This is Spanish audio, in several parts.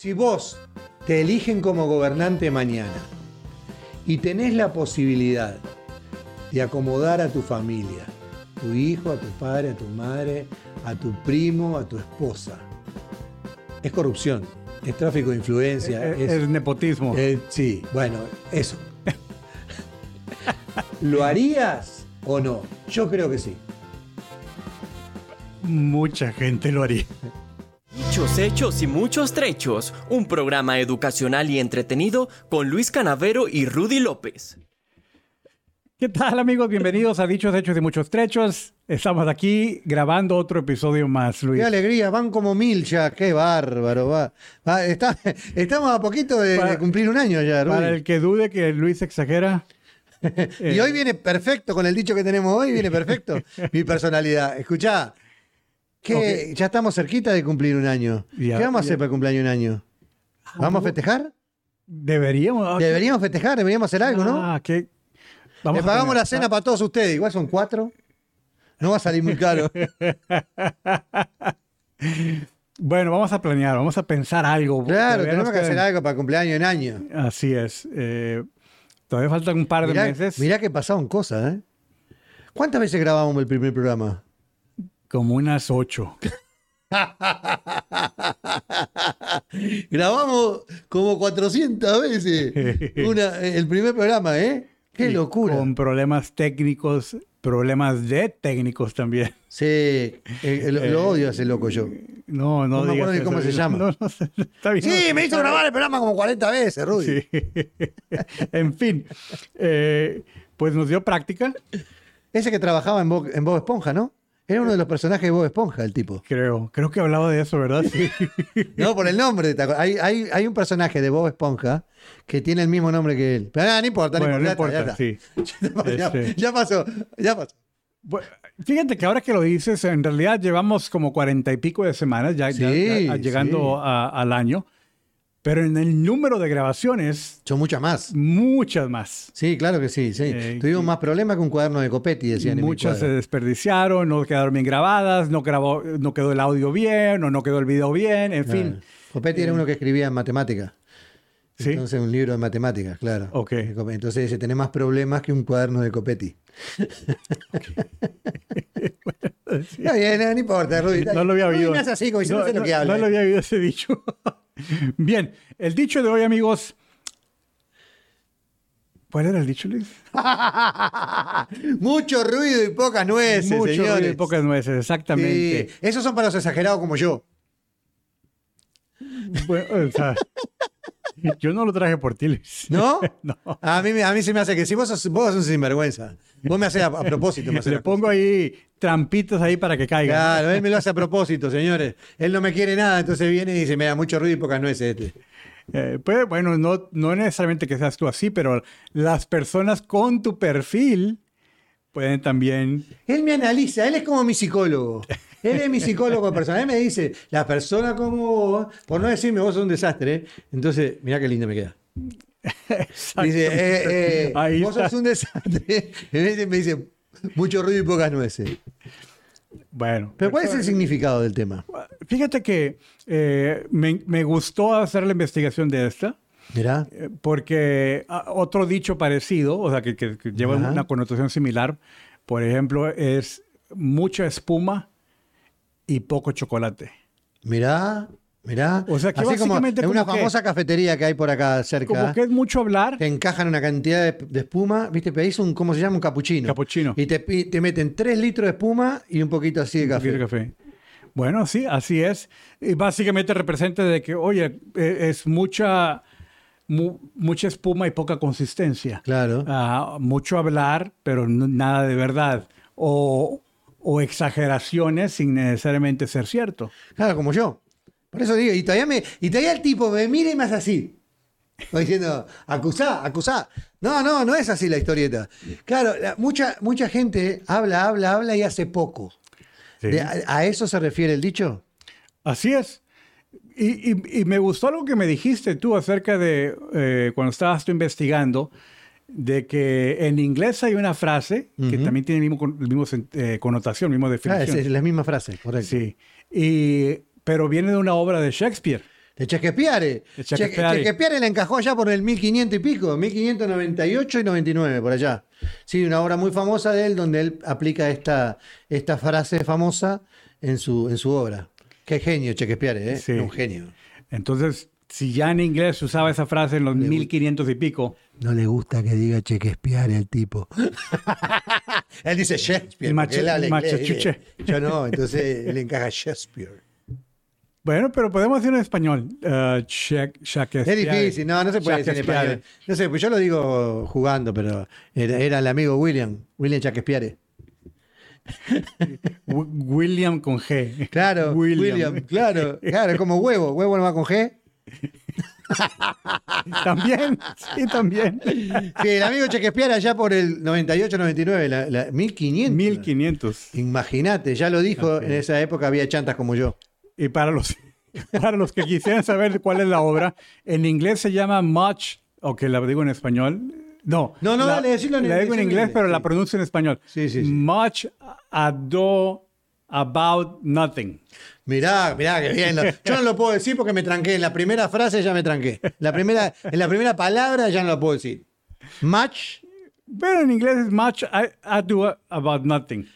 Si vos te eligen como gobernante mañana y tenés la posibilidad de acomodar a tu familia, tu hijo, a tu padre, a tu madre, a tu primo, a tu esposa, es corrupción, es tráfico de influencia, Es, es nepotismo. eh, sí, bueno, eso. ¿Lo harías o no? Yo creo que sí. Mucha gente lo haría. Muchos hechos y muchos trechos, un programa educacional y entretenido con Luis Canavero y Rudy López. ¿Qué tal amigos? Bienvenidos a Dichos Hechos y Muchos Trechos. Estamos aquí grabando otro episodio más, Luis. Qué alegría, van como mil ya, qué bárbaro. Va. Va, está- estamos a poquito de, Para- de cumplir un año ya, Rudy. Para el que dude que Luis exagera, Y hoy viene perfecto, con el dicho que tenemos hoy, viene perfecto mi personalidad. Escuchá, que ya estamos cerquita de cumplir un año. Ya, ¿Qué vamos a hacer ya. para de un año? ¿Vamos a festejar? deberíamos... ah, Deberíamos festejar, deberíamos hacer algo, ¿no? Ah, que... Le pagamos la cena para todos ustedes, igual son cuatro. No va a salir muy caro. Bueno, vamos a planear, vamos a pensar algo. Claro, Todavía tenemos que hacer algo para cumpleaños en año. Así es. eh, todavía faltan un par de meses. mirá que pasaron cosas, ¿eh? ¿Cuántas veces grabamos el primer programa? Como unas ocho. Grabamos como 400 veces una- el primer programa, ¿eh? ¡Qué Y locura! Con problemas técnicos, problemas de técnicos también. Sí, eh, eh, lo, lo odio a ese loco yo. No, no, No me acuerdo ni cómo eso. se llama. No, no sé, está bien. Sí, me hizo grabar el programa como 40 veces, Rudy. Sí. en fin, eh, pues nos dio práctica, Ese que trabajaba en Bob, en Bob Esponja, ¿no? Era uno de los personajes de Bob Esponja, el tipo. creo. Creo que hablaba de eso, ¿verdad? Sí. No, por el nombre. ¿te acuer- Hay, hay, hay un personaje de Bob Esponja que tiene el mismo nombre que él. Pero no importa, no bueno, no importa. ya sí. ya está. Ya- ya pasó, ya pasó. Bueno, fíjate que ahora que lo dices, en realidad llevamos como cuarenta y pico de semanas ya, ya- Sí, ya llegando sí. a- al año, pero en el número de grabaciones, Son muchas más. muchas más. Sí, claro que sí. sí. Eh, Tuvimos más problemas que un cuaderno de Copetti, decían en Muchas se desperdiciaron, no quedaron bien grabadas, no, grabó, no quedó el audio bien o no quedó el video bien, en fin. Claro. Copetti era uno que escribía en matemáticas. Sí. Entonces, un libro de matemáticas, claro. Ok. Entonces, ese tiene más problemas que un cuaderno de Copetti. Está bien, no, no importa, Rudy. No lo había oído. No no, no lo había oído ese dicho. Bien, el dicho de hoy, amigos. ¿Cuál era el dicho, Luis? Mucho ruido y pocas nueces, Mucho señores. ruido y pocas nueces, exactamente. Sí, esos son para los exagerados como yo. Bueno, o sea, yo no lo traje por ti, Luis. ¿No? No. A mí, a mí se me hace que si vos sos, vos sos un sinvergüenza. Vos me haces a, a propósito. Me haces Le pongo ahí trampitas ahí para que caiga. Claro, él me lo hace a propósito, señores. Él no me quiere nada, entonces viene y dice, me da mucho ruido y pocas nueces este. Eh, pues, bueno, no, no necesariamente que seas tú así, pero las personas con tu perfil pueden también... Él me analiza, él es como mi psicólogo. Él es mi psicólogo personal. Él me dice, la persona como vos, por no decirme vos sos un desastre, ¿eh? entonces, mirá qué lindo me queda. Dice, eh, eh, vos sos un desastre. Y me dice- mucho ruido y pocas nueces. Bueno, Pero ¿cuál es el significado del tema? fíjate que eh, me, me gustó hacer la investigación de esta. Mirá. eh, Porque ah, otro dicho parecido, o sea, que, que- que lleva Ajá. una connotación similar, por ejemplo, es mucha espuma y poco chocolate. Mirá, mirá. O sea, que Así como básicamente en una como que- famosa cafetería que hay por acá cerca. Como que es mucho hablar. te encajan una cantidad de, de espuma, ¿viste? Pedís un, ¿cómo se llama? Un capuchino. Capuchino. Y te, te meten 3 litros de espuma y un poquito así de Un café. poquito de café. Bueno, sí, así es. Y básicamente representa de que, oye, eh, es mucha, mu- mucha espuma y poca consistencia. Claro. Ah, mucho hablar, pero no- nada de verdad. O, o exageraciones sin necesariamente ser cierto. Claro, como yo. Por eso digo, y todavía, me, y todavía el tipo me mira y hace así. Diciendo, acusá, acusá. No, no, no es así la historieta. Claro, la- mucha, mucha gente habla, habla, habla y hace poco. Sí. De- a, a eso se refiere el dicho? Así es. Y, y- y me gustó algo que me dijiste tú acerca de eh, cuando estabas tú investigando, de que en inglés hay una frase que Ujú. también tiene el mismo, el mismo eh, connotación, misma Ah, definición. es, es la misma frase, correcto. Sí. Y, pero viene de una obra de Shakespeare. De Shakespeare. De Shakespeare. Shakespeare la encajó allá por el 1500 y pico, 1598 y 99, por allá. Sí, una obra muy famosa de él donde él aplica esta, esta frase famosa en su, en su obra. Qué genio Shakespeare, ¿eh? Sí. Un genio. Entonces, si ya en inglés se usaba esa frase en los 1500 y pico, No le gusta que diga Shakespeare el tipo. él dice Shakespeare. Macha- él habla inglés. Yo no, entonces le encaja Shakespeare. bueno, pero podemos decirlo en español. Uh, Shak- Shakespeare. Es difícil, no, no se puede decir en español. No sé, pues yo lo digo jugando, pero era, era el amigo William, William Shakespeare. Wi- William con G. Claro, William. claro, claro, es como huevo, huevo no va con G. También, sí, también. Sí, el amigo Shakespeare allá por el 98, 99, la, la 1500. 1500. Imagínate, ya lo dijo, en esa época había chantas como yo. Y para los, para los que quisieran saber cuál es la obra, en inglés se llama Much, o que la digo en español. No, No, no, la, dale, decilo en- La digo en inglés, inglés, pero sí. la pronuncio en español. Sí, sí, sí. Much ado about nothing. Mirá, mirá, que bien. Yo no lo puedo decir porque me tranqué. En la primera frase ya me tranqué. La primera, en la primera palabra ya no lo puedo decir. Much, Pero en inglés es much I- ado about nothing.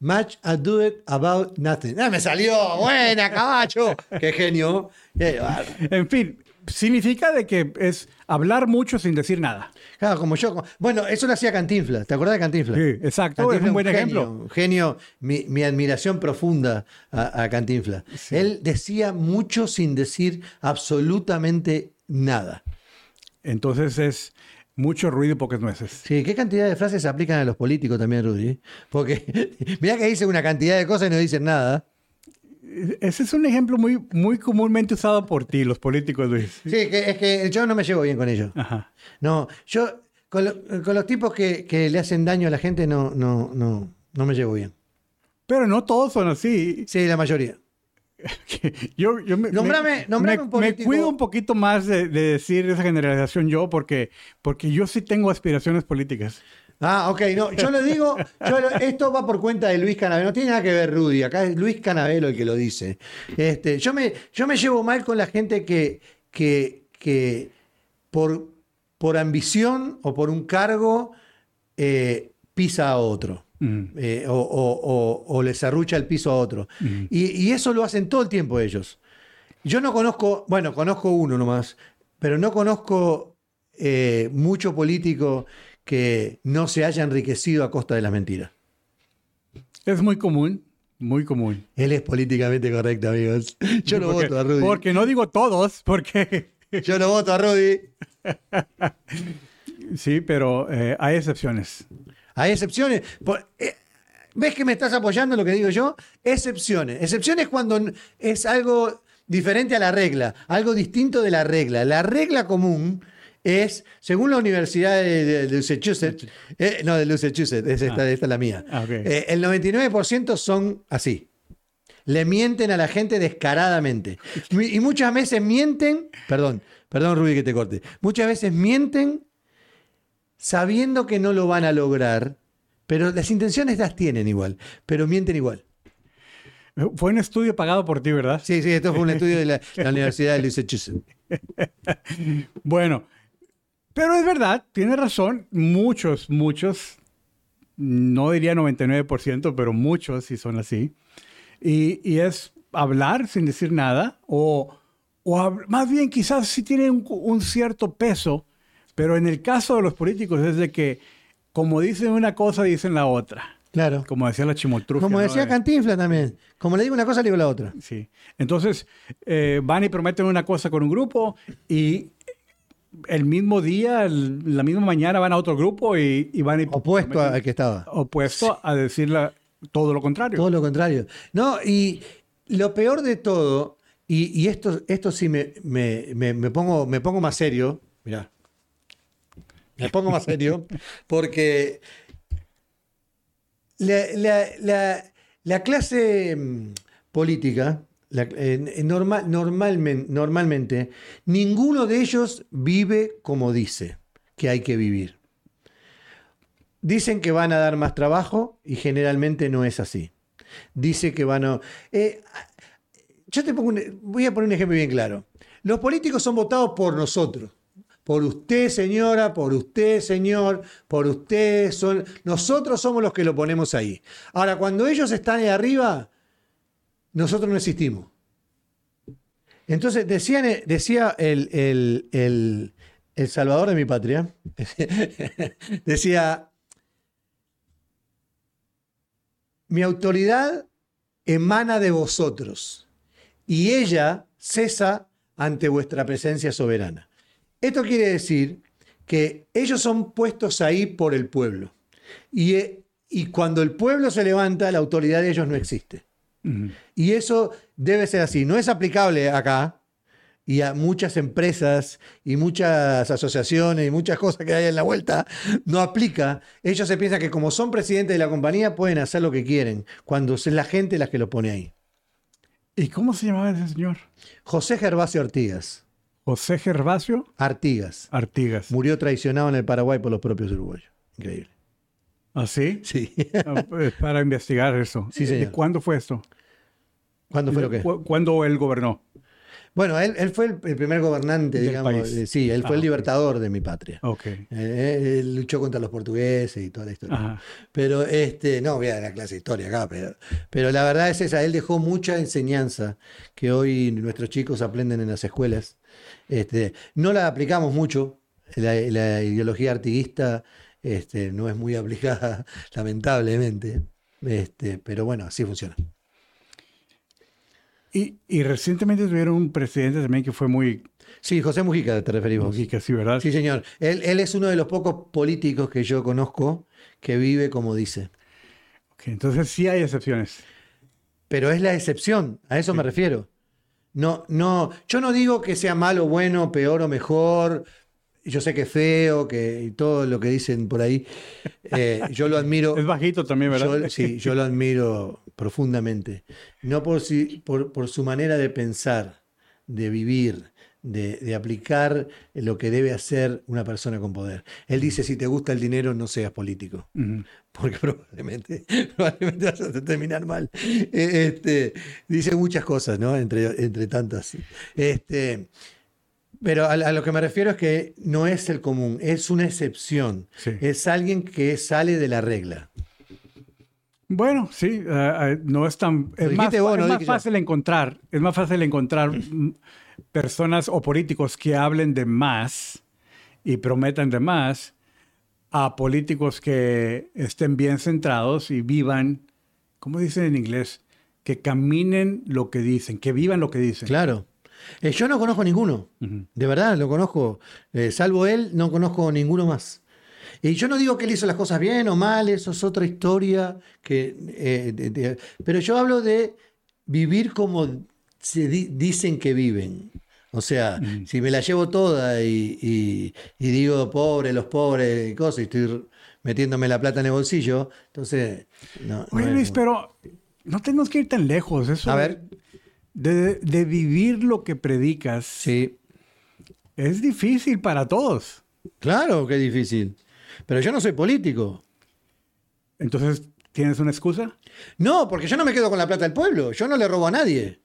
much I do it about nothing. Ah, me salió. Buena, caballo. Qué genio. Qué. En fin, significa de que es hablar mucho sin decir nada. Claro, como yo. Bueno, eso lo hacía Cantinflas. ¿Te acordás de Cantinflas? Sí, exacto, Cantinflas es un buen genio, ejemplo. un genio, mi, mi admiración profunda a, a Cantinflas. Él decía mucho sin decir absolutamente nada. Entonces es mucho ruido y pocas nueces. Sí, ¿qué cantidad de frases se aplican a los políticos también, Rudy? Porque mirá que dicen una cantidad de cosas y no dicen nada. Ese es un ejemplo muy, muy comúnmente usado por ti, los políticos, Luis. Sí, que, es que yo no me llevo bien con ellos. Ajá. No, yo con, lo- con los tipos que, que le hacen daño a la gente no, no, no, no me llevo bien. Pero no todos son así. Sí, la mayoría. Yo, yo me, Nombrame- me- nombrame me- un político. me cuido un poquito más de, de decir esa generalización yo porque, porque yo sí tengo aspiraciones políticas. Ah, ok, no, yo lo digo, yo lo- esto va por cuenta de Luis Canavelo, no tiene nada que ver Rudy, acá es Luis Canavelo el que lo dice. Este, yo, me, yo me llevo mal con la gente que, que, que por, por ambición o por un cargo eh, pisa a otro. Mm. eh, o, o- o- o le serrucha el piso a otro. Y, y eso lo hacen todo el tiempo ellos. Yo no conozco, bueno, conozco uno nomás, pero no conozco eh, mucho político que no se haya enriquecido a costa de las mentiras. Es muy común, muy común. Él es políticamente correcto, amigos. Yo Porque- voto a Rudy. Porque no digo todos, porque Yo lo voto a Rudy. sí, pero eh, hay excepciones. Hay excepciones. Por- eh, ¿Ves que me estás apoyando en lo que digo yo? Excepciones. Excepciones cuando es algo diferente a la regla, algo distinto de la regla. La regla común es, según la Universidad de, Massachusetts, eh, no, de Massachusetts, es esta, esta es la mía, Ah, eh, el 99% son así. Le mienten a la gente descaradamente. Y muchas veces mienten, perdón, perdón Rudy que te corte, muchas veces mienten sabiendo que no lo van a lograr, pero las intenciones las tienen igual, pero mienten igual. Fue un estudio pagado por ti, ¿verdad? Sí, sí, esto fue un estudio de la, la Universidad de Massachusetts. Bueno, pero es verdad, tiene razón. Muchos, muchos, no diría 99%, pero muchos sí son así. Y, y es hablar sin decir nada, o, o más bien quizás sí tiene un, un cierto peso, pero en el caso de los políticos es de que, como dicen una cosa, dicen la otra. Claro. Como decía la chimotrufia. Como ¿no? decía De- Cantinflas también. Como le digo una cosa, le digo la otra. Sí. Entonces, eh, van y prometen una cosa con un grupo y el mismo día, el- la misma mañana van a otro grupo y, y van y Opuesto al que estaba. opuesto a decir la- todo lo contrario. Todo lo contrario. No, y lo peor de todo, y, y esto, esto sí me, me- me- me pongo, me pongo más serio, mirá, me pongo más serio, porque la, la- la- la clase mm, política, normalmente, ninguno de ellos vive como dice que hay que vivir. Dicen que van a dar más trabajo y generalmente no es así. Dice que van a... eh, yo te pongo un- voy a poner un ejemplo bien claro. Los políticos son votados por nosotros. Por usted, señora, por usted, señor, por usted. Son... Nosotros somos los que lo ponemos ahí. Ahora, cuando ellos están ahí arriba, nosotros no existimos. Entonces, decía el, salvador de mi patria, decía, mi autoridad emana de vosotros y ella cesa ante vuestra presencia soberana. Esto quiere decir que ellos son puestos ahí por el pueblo. Y, y cuando el pueblo se levanta, la autoridad de ellos no existe. Y eso debe ser así. No es aplicable acá y a muchas empresas y muchas asociaciones y muchas cosas que hay en la vuelta. No aplica. Ellos se piensan que como son presidentes de la compañía pueden hacer lo que quieren, cuando es la gente la que lo pone ahí. ¿Y cómo se llamaba ese señor? José Gervasio Artigas. José Gervasio Artigas. Artigas. Murió traicionado en el Paraguay por los propios uruguayos. Increíble. ¿Ah, sí? Sí. Ah, pues, Para investigar eso. Sí, señor. ¿Y ¿Cuándo fue esto? ¿Cuándo fue lo que? ¿Cu- ¿Cuándo él gobernó? Bueno, él, él fue el, el primer gobernante, Del digamos. país. de- sí, él fue Ah, el ok. libertador de mi patria. Ok. Eh, él luchó contra los portugueses y toda la historia. Ajá. Pero este, no voy a dar la clase de historia acá, pero, pero la verdad es esa, él dejó mucha enseñanza que hoy nuestros chicos aprenden en las escuelas. Este, no la aplicamos mucho, la, la ideología artiguista este, no es muy aplicada, lamentablemente. Este, pero bueno, así funciona. Y, y recientemente tuvieron un presidente también que fue muy Sí, José Mujica, te referimos. Mujica, sí, ¿verdad? Sí, señor. Él, él es uno de los pocos políticos que yo conozco que vive como dice. Ok, entonces sí hay excepciones. Pero es la excepción, a eso me refiero. No, no, yo no digo que sea malo, bueno, peor o mejor. Yo sé que es feo, que y todo lo que dicen por ahí. Eh, yo lo admiro. Es bajito también, ¿verdad? Yo, sí, yo lo admiro profundamente. No por, si- por, por su manera de pensar, de vivir, de, de aplicar lo que debe hacer una persona con poder. Él dice, si te gusta el dinero, no seas político porque probablemente, probablemente vas a terminar mal. Eh, Este, dice muchas cosas, ¿no? Entre, entre tantas. Este, pero a, a lo que me refiero es que no es el común, es una excepción. Sí. Es alguien que sale de la regla. Bueno, sí, eh, eh, no es tan... Es más, vos, es más yo. fácil encontrar, es más fácil encontrar personas o políticos que hablen de más y prometan de más a políticos que estén bien centrados y vivan, ¿cómo dicen en inglés? Que caminen lo que dicen, que vivan lo que dicen. Claro. Eh, yo no conozco ninguno. De verdad, lo conozco. Eh, salvo él, no conozco ninguno más. Y yo no digo que él hizo las cosas bien o mal, eso es otra historia. Que, eh, de- de- pero yo hablo de vivir como se di- dicen que viven. O sea, si me la llevo toda y, y- y digo pobre, los pobres y cosas, y estoy metiéndome la plata en el bolsillo, entonces. No, no Oye es Luis, como- pero no tenemos que ir tan lejos. Eso A ver. De, de vivir lo que predicas Sí, es difícil para todos. claro que es difícil. Pero yo no soy político. Entonces, ¿tienes una excusa? No, porque yo no me quedo con la plata del pueblo, yo no le robo a nadie.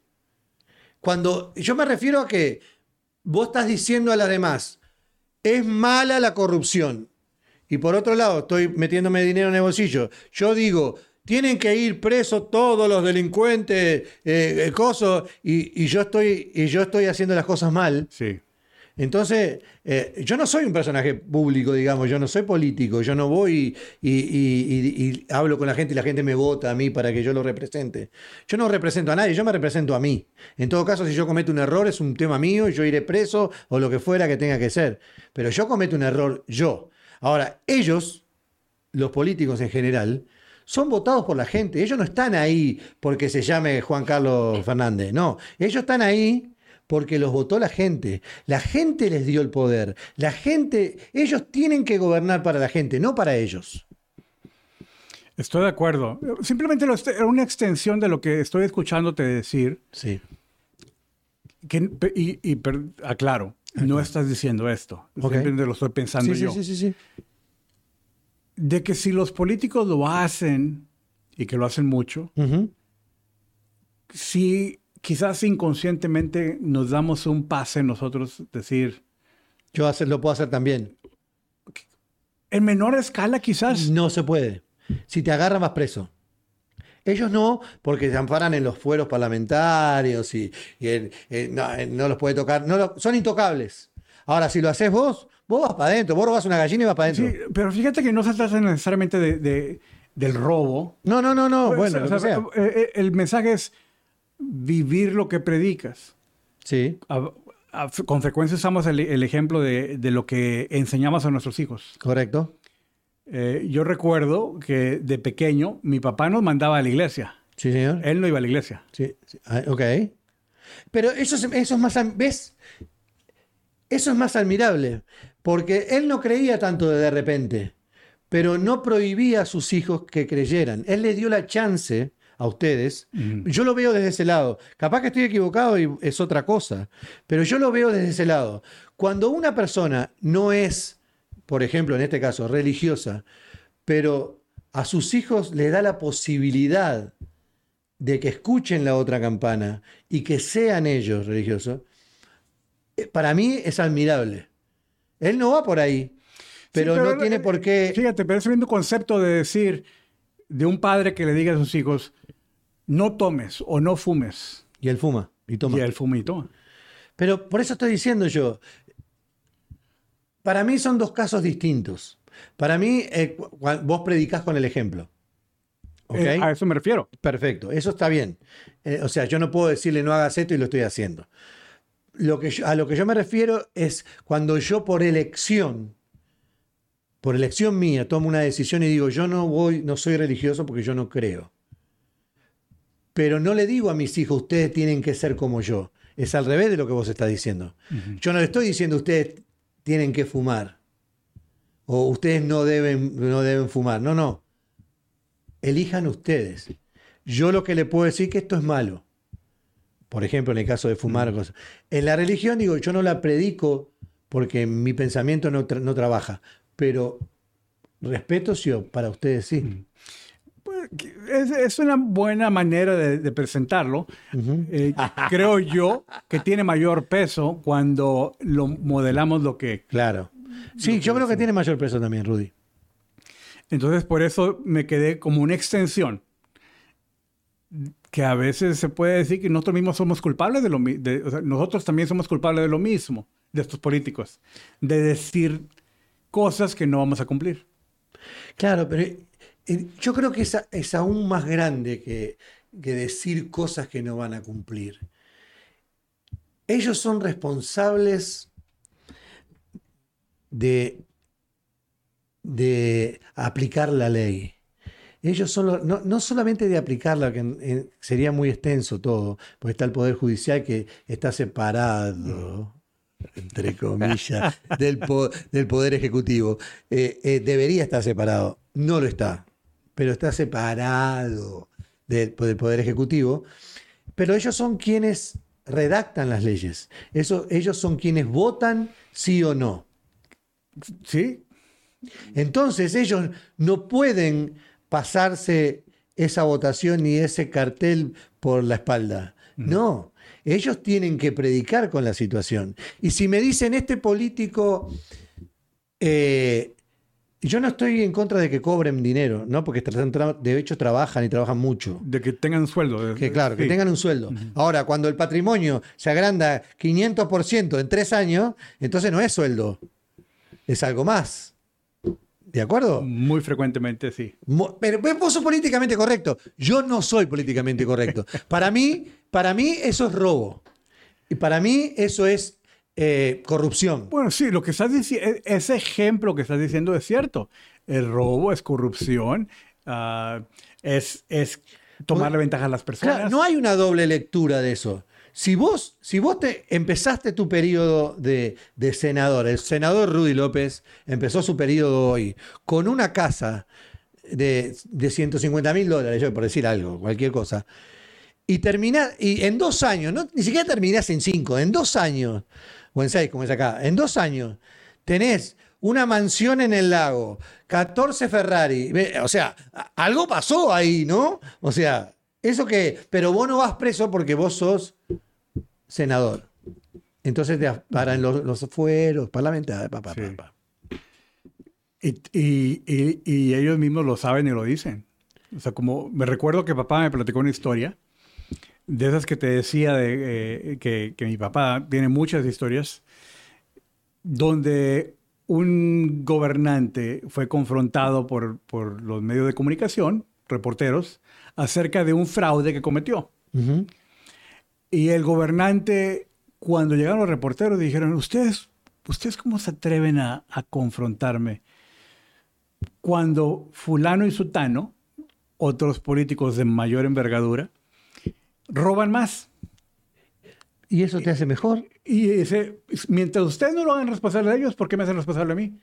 Cuando yo me refiero a que vos estás diciendo a las demás, es mala la corrupción. Y por otro lado, estoy metiéndome dinero en el bolsillo. Yo digo, tienen que ir presos todos los delincuentes, eh, eh, cosos, y, y yo estoy, y yo estoy haciendo las cosas mal. Sí. Entonces, eh, yo no soy un personaje público, digamos, yo no soy político, yo no voy y- y hablo con la gente y la gente me vota a mí para que yo lo represente. Yo no represento a nadie, yo me represento a mí. En todo caso, si yo cometo un error, es un tema mío y yo iré preso o lo que fuera que tenga que ser. Pero yo cometo un error yo. Ahora, ellos, los políticos en general, son votados por la gente. Ellos no están ahí porque se llame Juan Carlos Fernández, no. Ellos están ahí porque los votó la gente. La gente les dio el poder. La gente, ellos tienen que gobernar para la gente, no para ellos. Estoy de acuerdo. Simplemente era una extensión de lo que estoy escuchándote decir. Sí. Que, y, y per- aclaro, no estás diciendo esto. Ok. Simplemente lo estoy pensando Sí, sí, yo. sí, sí, sí. De que si los políticos lo hacen, y que lo hacen mucho, Ujú. si quizás inconscientemente nos damos un pase nosotros, decir, Yo hacer, lo puedo hacer también. en menor escala quizás. No se puede. Si te agarran, vas preso. Ellos no, porque se amparan en los fueros parlamentarios y, no, no los puede tocar. No lo- son intocables. Ahora, si lo haces vos, vos vas para adentro. Vos robas una gallina y vas para Sí, adentro. pero fíjate que no se trata necesariamente de, de- del robo. No, no, no, no. Bueno, O lo sea, que sea. eh, eh, el mensaje es vivir lo que predicas. Sí, A- a- con frecuencia usamos el, el ejemplo de, de lo que enseñamos a nuestros hijos. correcto. Eh, yo recuerdo que de pequeño mi papá nos mandaba a la iglesia. Sí, señor. Él no iba a la iglesia. Sí, sí. Ah, ok. Pero eso es, eso es más, ¿ves? Eso es más admirable, porque él no creía tanto de de repente, pero no prohibía a sus hijos que creyeran. Él les dio la chance a ustedes. Yo lo veo desde ese lado. Capaz que estoy equivocado y es otra cosa, pero yo lo veo desde ese lado. Cuando una persona no es, por ejemplo, en este caso, religiosa, pero a sus hijos les da la posibilidad de que escuchen la otra campana y que sean ellos religiosos, eh, para mí es admirable. Él no va por ahí, pero, Sí, no eh, tiene por qué... Fíjate, pero es el mismo concepto de decir de un padre que le diga a sus hijos, no tomes o no fumes. Y él fuma y toma. Y él fuma y toma. Pero por eso estoy diciendo yo, para mí son dos casos distintos. Para mí, eh, vos predicás con el ejemplo. ¿Ok? Eh, a eso me refiero. Perfecto, eso está bien. Eh, o sea, yo no puedo decirle no hagas esto y lo estoy haciendo. Lo que yo- a lo que yo me refiero es cuando yo por elección, por elección mía, tomo una decisión y digo, yo no voy, no soy religioso porque yo no creo. Pero no le digo a mis hijos, ustedes tienen que ser como yo. Es al revés de lo que vos estás diciendo. Yo no le estoy diciendo, ustedes tienen que fumar. O ustedes no deben, no deben fumar. No, no elijan ustedes. Yo lo que le puedo decir que esto es malo. Por ejemplo, en el caso de fumar cosas. En la religión, digo, yo no la predico porque mi pensamiento no, tra- no trabaja. Pero respeto sí, para ustedes sí. Pues, Es, es una buena manera de, de presentarlo. Eh, creo yo que tiene mayor peso cuando lo modelamos lo que... Claro. Sí, yo creo que tiene mayor peso también, Rudy. Entonces por eso me quedé como una extensión. Que a veces se puede decir que nosotros mismos somos culpables de lo mismo. nosotros también somos culpables de lo mismo, de estos políticos. De decir cosas que no vamos a cumplir. Claro, pero eh, yo creo que es, es aún más grande que, que decir cosas que no van a cumplir. Ellos son responsables de, de aplicar la ley. Ellos son los- no, no solamente de aplicarla, que eh, sería muy extenso todo, porque está el Poder Judicial que está separado, entre comillas, del, po- del Poder Ejecutivo. Eh, eh, debería estar separado, no lo está, pero está separado del, del Poder Ejecutivo. Pero ellos son quienes redactan las leyes. Eso, ellos son quienes votan sí o no. ¿Sí? Entonces ellos no pueden pasarse esa votación ni ese cartel por la espalda. No, ellos tienen que predicar con la situación. Y si me dicen, este político, eh, yo no estoy en contra de que cobren dinero, ¿no? Porque de hecho trabajan y trabajan mucho. De que tengan sueldo. Que claro, que tengan un sueldo. Ahora, cuando el patrimonio se agranda 500% en tres años, entonces no es sueldo, es algo más. ¿De acuerdo? Muy frecuentemente, sí. Pero vos sos políticamente correcto. Yo no soy políticamente correcto. Para mí, para mí eso es robo. Y para mí eso es eh, corrupción. Bueno, sí, lo que estás diciendo, ese ejemplo que estás diciendo es cierto. El robo es corrupción, ah, es, es tomarle ventaja a las personas. Claro, no hay una doble lectura de eso. Si vos, si vos te empezaste tu periodo de, de senador, el senador Rudy López empezó su periodo hoy con una casa de, de 150 mil dólares, por decir algo, cualquier cosa, y terminás, y en dos años, no, ni siquiera terminás en cinco, en dos años, o en seis, como es acá, en dos años, tenés una mansión en el lago, 14 Ferrari, o sea, algo pasó ahí, ¿no? O sea, ¿Eso qué? Pero vos no vas preso porque vos sos senador. Entonces te paran los, los fueros parlamentarios. pa, pa, Sí. pa, pa. Y, y- y- y ellos mismos lo saben y lo dicen. O sea, como me recuerdo que papá me platicó una historia de esas que te decía de, eh, que, que mi papá tiene muchas historias donde un gobernante fue confrontado por, por los medios de comunicación, reporteros, acerca de un fraude que cometió. Y el gobernante, cuando llegaron los reporteros, dijeron, ¿ustedes, ustedes cómo se atreven a, a confrontarme? Cuando fulano y sutano, otros políticos de mayor envergadura, roban más. ¿Y eso te hace mejor? Y dice, mientras ustedes no lo hagan responsable a ellos, ¿por qué me hacen responsable a mí?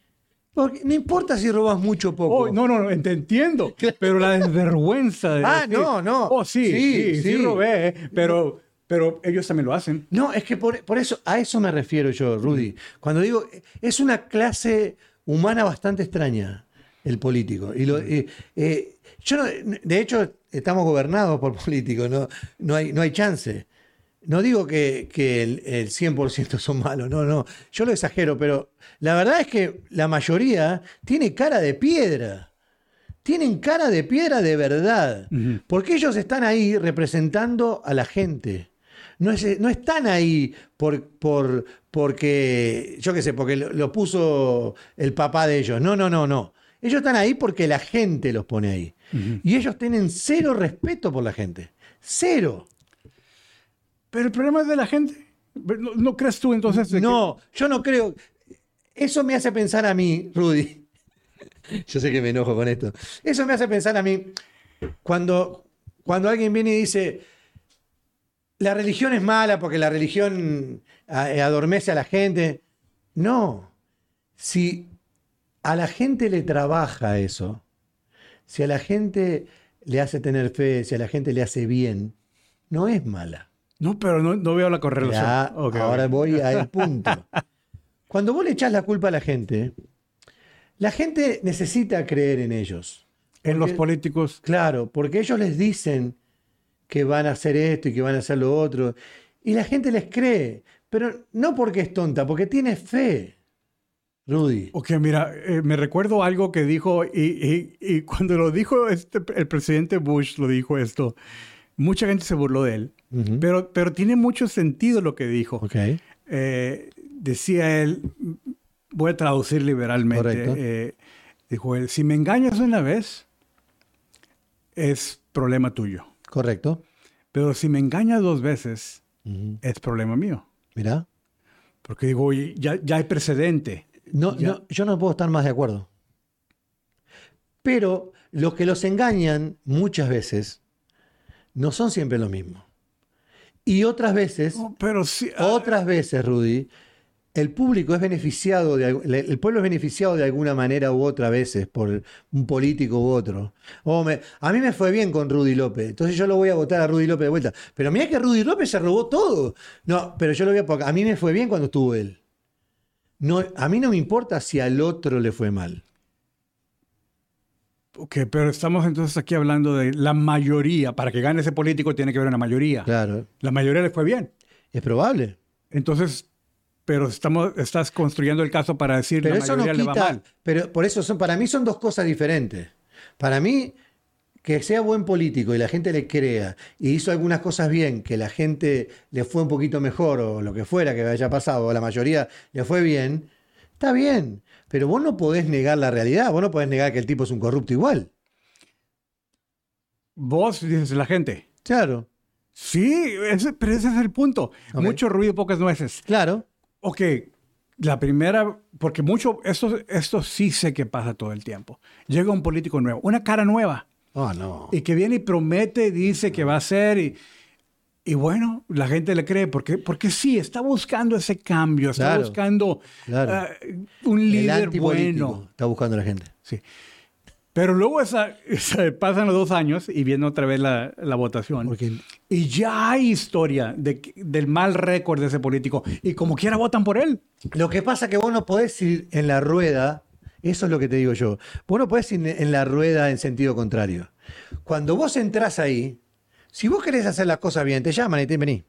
Porque no importa si robas mucho o poco. Oh, no, no, no, te entiendo. Pero la desvergüenza de Ah, decir, no, no. Oh, sí, Sí, sí, sí, sí. robé, eh, pero, pero ellos también lo hacen. No, es que por, por eso, a eso me refiero yo, Rudy. Cuando digo, es una clase humana bastante extraña, el político. Y lo, eh, eh, yo no- de hecho, estamos gobernados por políticos, no, no, hay, no hay chance. No digo que, que el, el 100% son malos, no, no. Yo lo exagero, pero la verdad es que la mayoría tiene cara de piedra. Tienen cara de piedra de verdad. Porque ellos están ahí representando a la gente. No, es- no están ahí por, por, porque, yo qué sé, porque lo, lo puso el papá de ellos. No, no, no, no. Ellos están ahí porque la gente los pone ahí. Y ellos tienen cero respeto por la gente. Cero. Pero el problema es de la gente. ¿No, no crees tú entonces? de que- No, yo no creo. Eso me hace pensar a mí, Rudy. Yo sé que me enojo con esto. Eso me hace pensar a mí cuando, cuando alguien viene y dice, la religión es mala porque la religión eh, adormece a la gente. No. Si a la gente le trabaja eso, si a la gente le hace tener fe, si a la gente le hace bien, no es mala. No, pero no, no veo la correlación. Ya, ahora voy al punto. Cuando vos le echás la culpa a la gente, la gente necesita creer en ellos. En los políticos. Claro, porque ellos les dicen que van a hacer esto y que van a hacer lo otro. Y la gente les cree. Pero no porque es tonta, porque tiene fe. Rudy. Ok, mira, eh, me recuerdo algo que dijo, y, y- y cuando lo dijo este, el presidente Bush, lo dijo esto, mucha gente se burló de él, pero, pero tiene mucho sentido lo que dijo. Eh, decía él, voy a traducir liberalmente, eh, dijo él, si me engañas una vez, es problema tuyo, Correcto. pero si me engañas dos veces, es problema mío. Mirá. Porque digo, oye, ya, ya hay precedente. No, Ya. no, yo no puedo estar más de acuerdo. Pero los que los engañan muchas veces no son siempre lo mismo. Y otras veces, pero ah, otras veces, Rudy, el público es beneficiado, de, el pueblo es beneficiado de alguna manera u otra veces por un político u otro. Me- a mí me fue bien con Rudy López, entonces yo lo voy a votar a Rudy López de vuelta. Pero mira que Rudy López se robó todo. No, pero yo lo voy a a mí me fue bien cuando estuvo él. No, a mí no me importa si al otro le fue mal. Ok, pero estamos entonces aquí hablando de la mayoría. Para que gane ese político tiene que haber una mayoría. Claro, La mayoría le fue bien. es probable. Entonces, pero estamos, estás construyendo el caso para decir Pero la eso no mayoría le va quita. mal. Pero por eso son, para mí son dos cosas diferentes. Para mí, que sea buen político y la gente le crea y hizo algunas cosas bien, que la gente le fue un poquito mejor o lo que fuera que haya pasado, o la mayoría le fue bien, está bien. Pero vos no podés negar la realidad, vos no podés negar que el tipo es un corrupto igual. Vos dices la gente. Claro, Sí, ese- pero ese es el punto. Ok. Mucho ruido, pocas nueces. claro. Ok, la primera, porque mucho, esto, esto sí sé que pasa todo el tiempo. Llega un político nuevo, una cara nueva, Oh, no. y que viene y promete, dice que va a hacer, y, y bueno, la gente le cree, porque, porque sí, está buscando ese cambio, está Claro, buscando claro. ah, un líder bueno. está buscando la gente. Sí. Pero luego esa, esa- pasan los dos años y viene otra vez la, la votación. Porque Y ya hay historia de del mal récord de ese político. Y como quiera votan por él. Lo que pasa es que vos no podés ir en la rueda, eso es lo que te digo yo, vos no podés ir en la rueda en sentido contrario. Cuando vos entrás ahí, Si vos querés hacer las cosas bien, te llaman y te dicen, vení,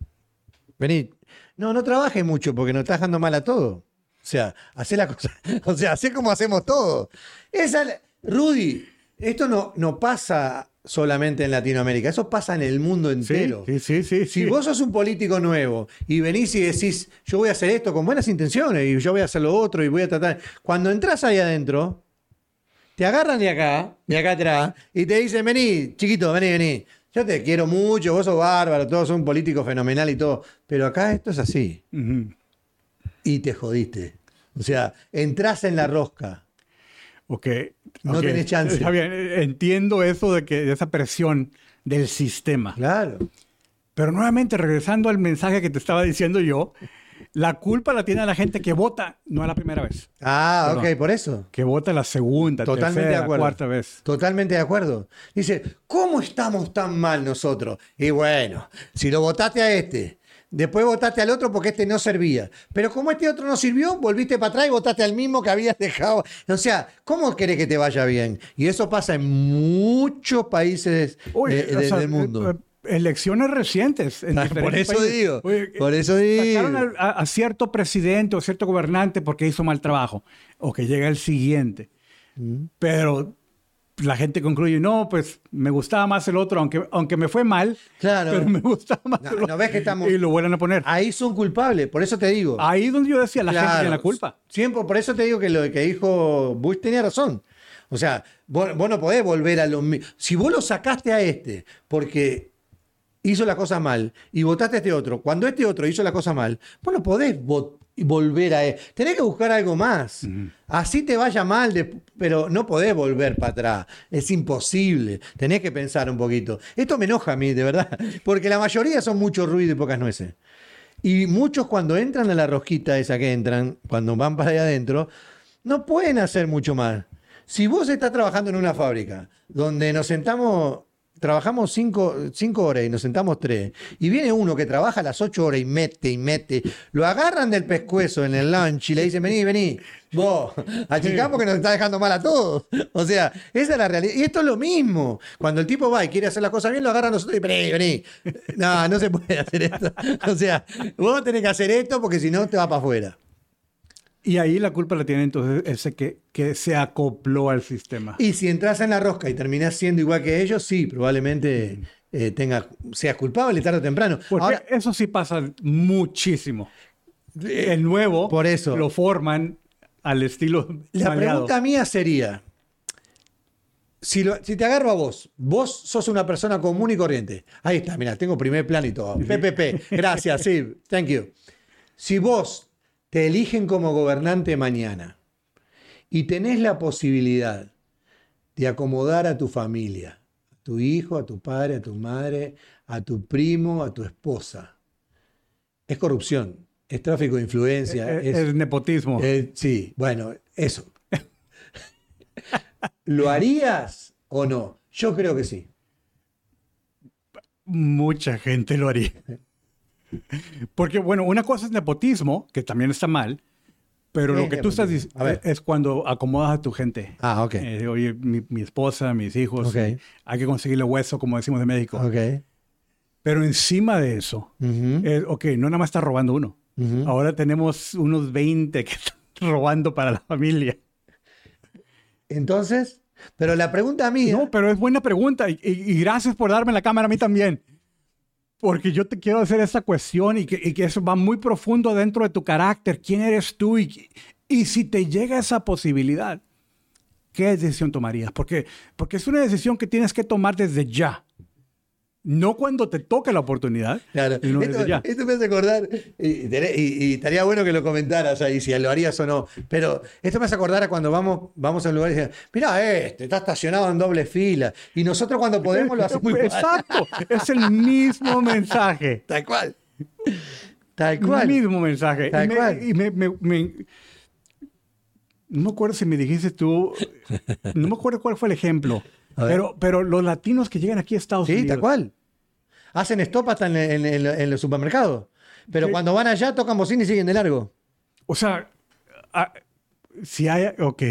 vení. No, no trabajes mucho porque nos estás dejando mal a todo. O sea, hacé la cosa, o sea, hacé como hacemos todo. Esa, Rudy, esto no, no pasa solamente en Latinoamérica, eso pasa en el mundo entero. Sí, sí, sí. Si vos sos un político nuevo y venís y decís, yo voy a hacer esto con buenas intenciones y yo voy a hacer lo otro y voy a tratar. Cuando entras ahí adentro, te agarran de acá, de acá atrás, y te dicen, vení, chiquito, vení, vení. Yo te quiero mucho, vos sos bárbaro, todos son políticos fenomenal y todo. Pero acá esto es así. Y te jodiste. O sea, entras en la rosca. Ok. No tenés chance. Está bien, entiendo eso de que de esa presión del sistema. Claro. Pero nuevamente, regresando al mensaje que te estaba diciendo yo, la culpa la tiene la gente que vota, no es la primera vez. Ah, ok, por eso. Que vota la segunda, Totalmente tercera, de acuerdo. cuarta vez. Totalmente de acuerdo. Dice, ¿cómo estamos tan mal nosotros? Y bueno, si lo votaste a este, después votaste al otro porque este no servía. Pero como este otro no sirvió, volviste para atrás y votaste al mismo que habías dejado. O sea, ¿cómo querés que te vaya bien? Y eso pasa en muchos países Uy, de- o de- sea, del mundo. Eh, Elecciones recientes. en Ah, diferentes por eso países. digo, Oye, por eso digo. sacaron a, cierto presidente o cierto gobernante porque hizo mal trabajo. O que llega el siguiente. Mm. Pero la gente concluye, no, pues me gustaba más el otro, aunque, aunque me fue mal, Claro. pero me gustaba más No, el otro. ¿no ves que estamos- Y lo vuelven a poner. Ahí son culpables, por eso te digo. Ahí es donde yo decía, la gente tiene la culpa. Siempre, por eso te digo que lo que dijo Bush tenía razón. O sea, vos, vos no podés volver a lo mismo. Si vos lo sacaste a este porque hizo la cosa mal y votaste a este otro, cuando este otro hizo la cosa mal, vos no podés vo- volver a él. Tenés que buscar algo más. Así te vaya mal, de- pero no podés volver para atrás. Es imposible. Tenés que pensar un poquito. Esto me enoja a mí, de verdad, porque la mayoría son mucho ruido y pocas nueces. Y muchos cuando entran a la rosquita esa que entran, cuando van para allá adentro, no pueden hacer mucho más. Si vos estás trabajando en una fábrica donde nos sentamos, trabajamos cinco, cinco horas y nos sentamos tres, y viene uno que trabaja las ocho horas y mete y mete, lo agarran del pescuezo en el lunch y le dicen, vení, vení, vos, achicamos que nos está dejando mal a todos. O sea, esa es la realidad. Y esto es lo mismo. Cuando el tipo va y quiere hacer las cosas bien, lo agarran nosotros y vení, vení. No, no se puede hacer esto. O sea, vos tenés que hacer esto porque si no te va para afuera. Y ahí la culpa la tiene entonces ese que, que se acopló al sistema. Y si entras en la rosca y terminás siendo igual que ellos, sí, probablemente eh, tenga, seas culpable tarde o temprano. Porque Ahora, eso sí pasa muchísimo. El nuevo por eso. lo forman al estilo la maleado. pregunta mía sería, si, lo- si te agarro a vos, vos sos una persona común y corriente. Ahí está, mira, tengo primer plan y todo. PPP, gracias, sí, thank you. Si vos te eligen como gobernante mañana y tenés la posibilidad de acomodar a tu familia, a tu hijo, a tu padre, a tu madre, a tu primo, a tu esposa, es corrupción, es tráfico de influencia, Es, es nepotismo. eh, sí, bueno, eso. ¿Lo harías o no? Yo creo que sí. Mucha gente lo haría. Porque, bueno, una cosa es nepotismo, que también está mal, pero ¿Qué lo que tú estás diciendo es cuando acomodas a tu gente. Ah, ok. Eh, oye, mi, mi esposa, mis hijos, Ok. hay que conseguirle hueso, como decimos en México. Ok. Pero encima de eso, Ujú, es, ok, no nada más está robando uno. ujú. Ahora tenemos unos 20 que están robando para la familia. Entonces, pero la pregunta mía. No, pero es buena pregunta y, y- y gracias por darme la cámara a mí también. Porque yo te quiero hacer esa cuestión y que, eso va muy profundo dentro de tu carácter. ¿Quién eres tú? Y, y si te llega esa posibilidad, ¿qué decisión tomarías? Porque, porque es una decisión que tienes que tomar desde ya. No cuando te toque la oportunidad, Claro, esto, me hace acordar, y, y- y estaría bueno que lo comentaras ahí, si lo harías o no, pero esto me hace acordar a cuando vamos, vamos a un lugar y dicen, mira este, está estacionado en doble fila, y nosotros cuando podemos lo hacemos. Exacto, es el mismo mensaje. Tal cual. Tal cual. El mismo mensaje. Tal y me, cual. y me- me- me- no me acuerdo si me dijiste tú, no me acuerdo cuál fue el ejemplo, pero, pero los latinos que llegan aquí a Estados Sí, Unidos. tal cual. Hacen stop hasta en, en- en- en los supermercados. Pero cuando van allá tocan bocina y siguen de largo. O sea, ah, si hay, ok,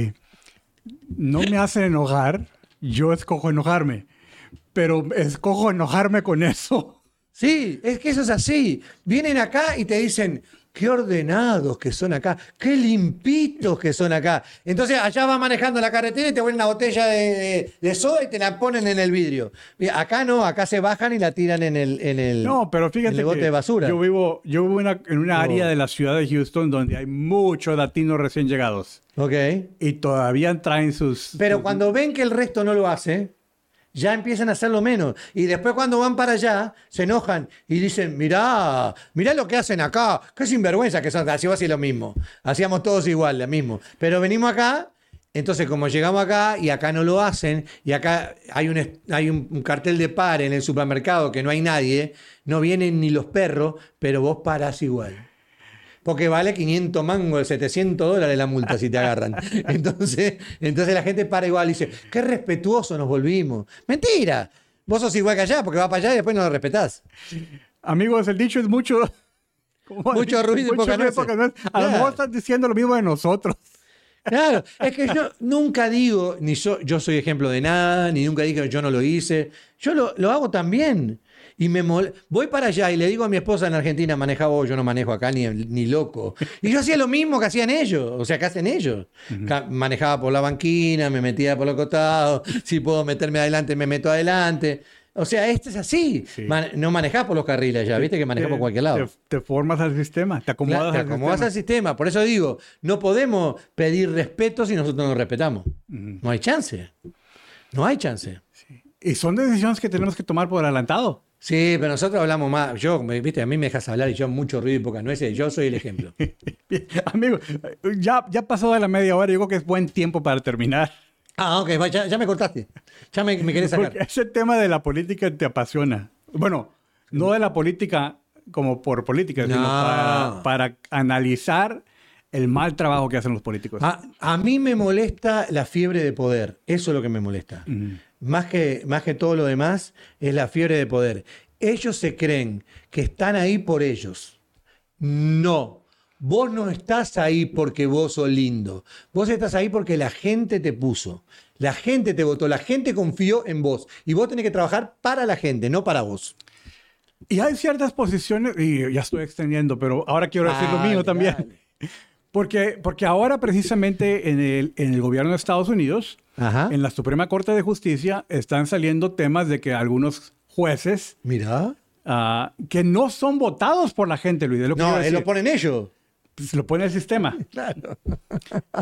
no me hacen enojar, yo escojo enojarme. pero escojo enojarme con eso. Sí, es que eso es así. Vienen acá y te dicen, qué ordenados que son acá, qué limpitos que son acá. Entonces allá vas manejando la carretera y te ponen una botella de, de, soda y te la ponen en el vidrio. Acá no, acá se bajan y la tiran en el, en el, no, pero fíjate bote de basura. Yo vivo, yo vivo en una área de la ciudad de Houston donde hay muchos latinos recién llegados. Ok. Y todavía traen sus... Pero cuando ven que el resto no lo hace, ya empiezan a hacerlo menos. Y después cuando van para allá, se enojan y dicen, mirá, mirá lo que hacen acá, qué sinvergüenza que son, así va a ser lo mismo. Hacíamos todos igual, lo mismo. Pero venimos acá, entonces como llegamos acá y acá no lo hacen, y acá hay un, hay un, cartel de par en el supermercado que no hay nadie, no vienen ni los perros, pero vos parás igual porque vale 500 mangos, 700 dólares la multa si te agarran. Entonces, entonces la gente para igual y dice, qué respetuoso nos volvimos. Mentira, vos sos igual que allá, porque va para allá y después no lo respetás. Amigos, el dicho es mucho... Mucho ruido y poca. A lo mejor estás diciendo lo mismo de nosotros. Claro, es que yo nunca digo, ni yo, yo soy ejemplo de nada, ni nunca dije que yo no lo hice. Yo lo, lo hago también. Y me voy para allá y le digo a mi esposa en Argentina, maneja vos, yo no manejo acá ni, ni loco. Y yo hacía lo mismo que hacían ellos, o sea, que hacen ellos. Manejaba por la banquina, me metía por los costados, si puedo meterme adelante, me meto adelante. O sea, esto es así. no manejás por los carriles ya, viste que manejás por cualquier lado. Te, formas al sistema, te acomodas, te acomodas al, sistema. Por eso digo, no podemos pedir respeto si nosotros no respetamos. No hay chance. No hay chance. Y son decisiones que tenemos que tomar por adelantado. Sí, pero nosotros hablamos más. Yo, viste, a mí me dejas hablar y yo mucho ruido y pocas nueces. Yo soy el ejemplo. Amigo, ya, ya pasó de la media hora. Yo creo que es buen tiempo para terminar. Ah, ok, ya, me cortaste. Ya me, me querés sacar. ese tema de la política te apasiona. Bueno, no de la política como por política, sino para, analizar el mal trabajo que hacen los políticos. A, mí me molesta la fiebre de poder. Eso es lo que me molesta más que, más que todo lo demás, es la fiebre de poder. Ellos se creen que están ahí por ellos. No. Vos no estás ahí porque vos sos lindo. Vos estás ahí porque la gente te puso. La gente te votó. La gente confió en vos. Y vos tenés que trabajar para la gente, no para vos. Y hay ciertas posiciones, y ya estoy extendiendo, pero ahora quiero decir lo mío también. Porque, porque ahora precisamente en el, en el gobierno de Estados Unidos, en la Suprema Corte de Justicia, están saliendo temas de que algunos jueces... Mira. Ah, que no son votados por la gente, Luis. lo no, lo ponen ellos. Pues lo pone el sistema. Claro.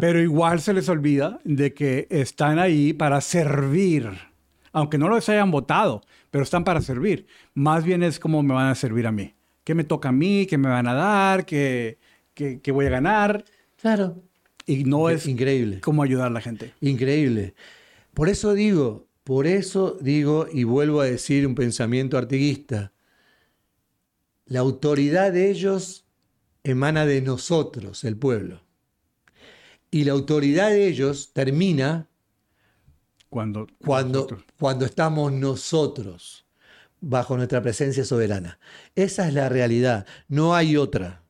Pero igual se les olvida de que están ahí para servir. Aunque no los hayan votado, pero están para servir. Más bien es como me van a servir a mí. ¿Qué me toca a mí? ¿Qué me van a dar? ¿Qué, que, voy a ganar. Claro. Y no es increíble. cómo ayudar a la gente. Increíble. Por eso digo, por eso digo y vuelvo a decir un pensamiento artiguista. La autoridad de ellos emana de nosotros, el pueblo. Y la autoridad de ellos termina cuando, cuando, cuando estamos nosotros bajo nuestra presencia soberana. Esa es la realidad, no hay otra.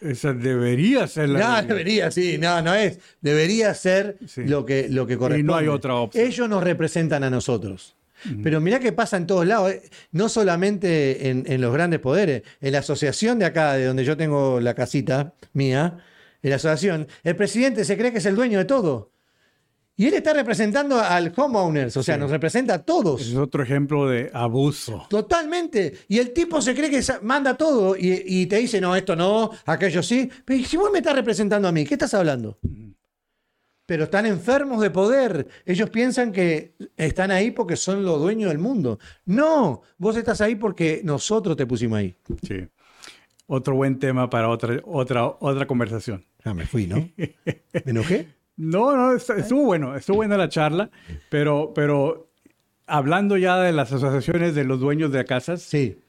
Esa debería ser la. No, debería, sí, no, no es. Debería ser lo, que, lo que corresponde. Y no hay otra opción. Ellos nos representan a nosotros. Pero mirá que pasa en todos lados, eh, no solamente en, los grandes poderes, en la asociación de acá, de donde yo tengo la casita mía, en la asociación, el presidente se cree que es el dueño de todo. Y él está representando al homeowners, o sea, nos representa a todos. Es otro ejemplo de abuso. Totalmente. Y el tipo se cree que manda todo y, te dice, no, esto no, aquello sí. Pero si vos me estás representando a mí, ¿qué estás hablando? Pero están enfermos de poder. Ellos piensan que están ahí porque son los dueños del mundo. No, vos estás ahí porque nosotros te pusimos ahí. Sí. Otro buen tema para otra, otra, otra conversación. Ah, me fui, ¿no? ¿Me enojé? No, no, estuvo bueno, estuvo buena la charla, pero, pero hablando ya de las asociaciones de los dueños de casas. Sí.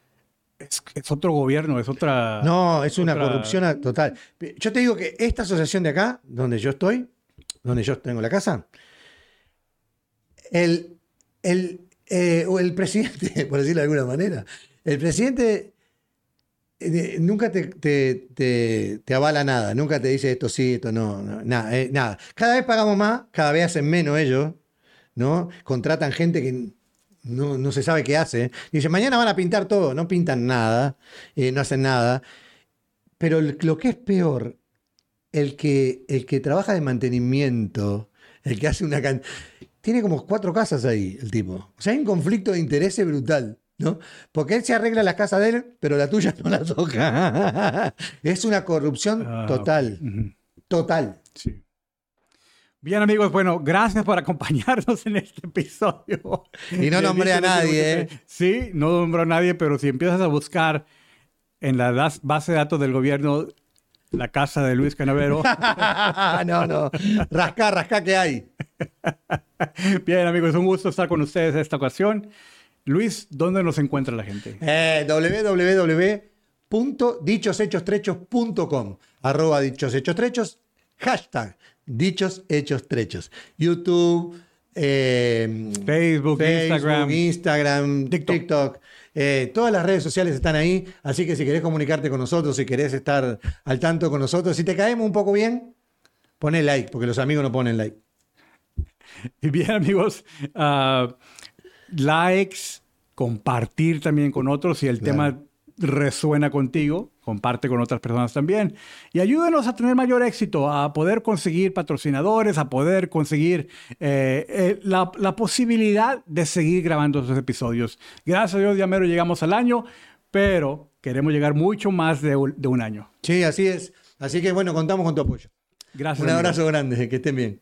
Es, otro gobierno, es otra. No, es una corrupción total. Yo te digo que esta asociación de acá, donde yo estoy, donde yo tengo la casa, el, el, eh, el presidente, por decirlo de alguna manera, el presidente eh, nunca te, te, avala nada, nunca te dice esto sí, esto no, nada, eh, nada. Cada vez pagamos más, cada vez hacen menos ellos, ¿no? Contratan gente que no, no se sabe qué hace. Dice, mañana van a pintar todo, no pintan nada, eh, no hacen nada. Pero lo que es peor, el que, el que trabaja de mantenimiento, el que hace una... can- Tiene como cuatro casas ahí, el tipo. O sea, hay un conflicto de intereses brutal, ¿no? Porque él se arregla las casas de él, pero la tuya no la toca. es una corrupción Ah, total, total. sí. Bien amigos, bueno, gracias por acompañarnos en este episodio. Y no nombré a nadie, Dicho. Sí, no nombró a nadie, pero si empiezas a buscar en la base de datos del gobierno la casa de Luis Canavero. no, no. Rasca, rasca que hay. Bien amigos, un gusto estar con ustedes esta ocasión. Luis, ¿dónde nos encuentra la gente? Eh, www.dichoshechos.com arroba dichos hechos trechos hashtag dichos hechos trechos YouTube eh, Facebook, Instagram. Instagram, TikTok. TikTok, eh, todas las redes sociales están ahí así que si querés comunicarte con nosotros si querés estar al tanto con nosotros si te caemos un poco bien poné like porque los amigos no ponen like Y bien amigos, ah, likes, compartir también con otros si el Claro. tema resuena contigo, comparte con otras personas también. Y ayúdenos a tener mayor éxito, a poder conseguir patrocinadores, a poder conseguir eh, eh, la, la posibilidad de seguir grabando esos episodios. Gracias a Dios, ya mero llegamos al año, pero queremos llegar mucho más de un, de un año. sí así es así que bueno contamos con tu apoyo Gracias. un abrazo grande que estén bien